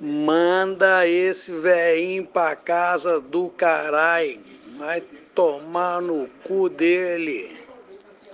Manda esse velhinho pra casa do caralho. Vai tomar no cu dele.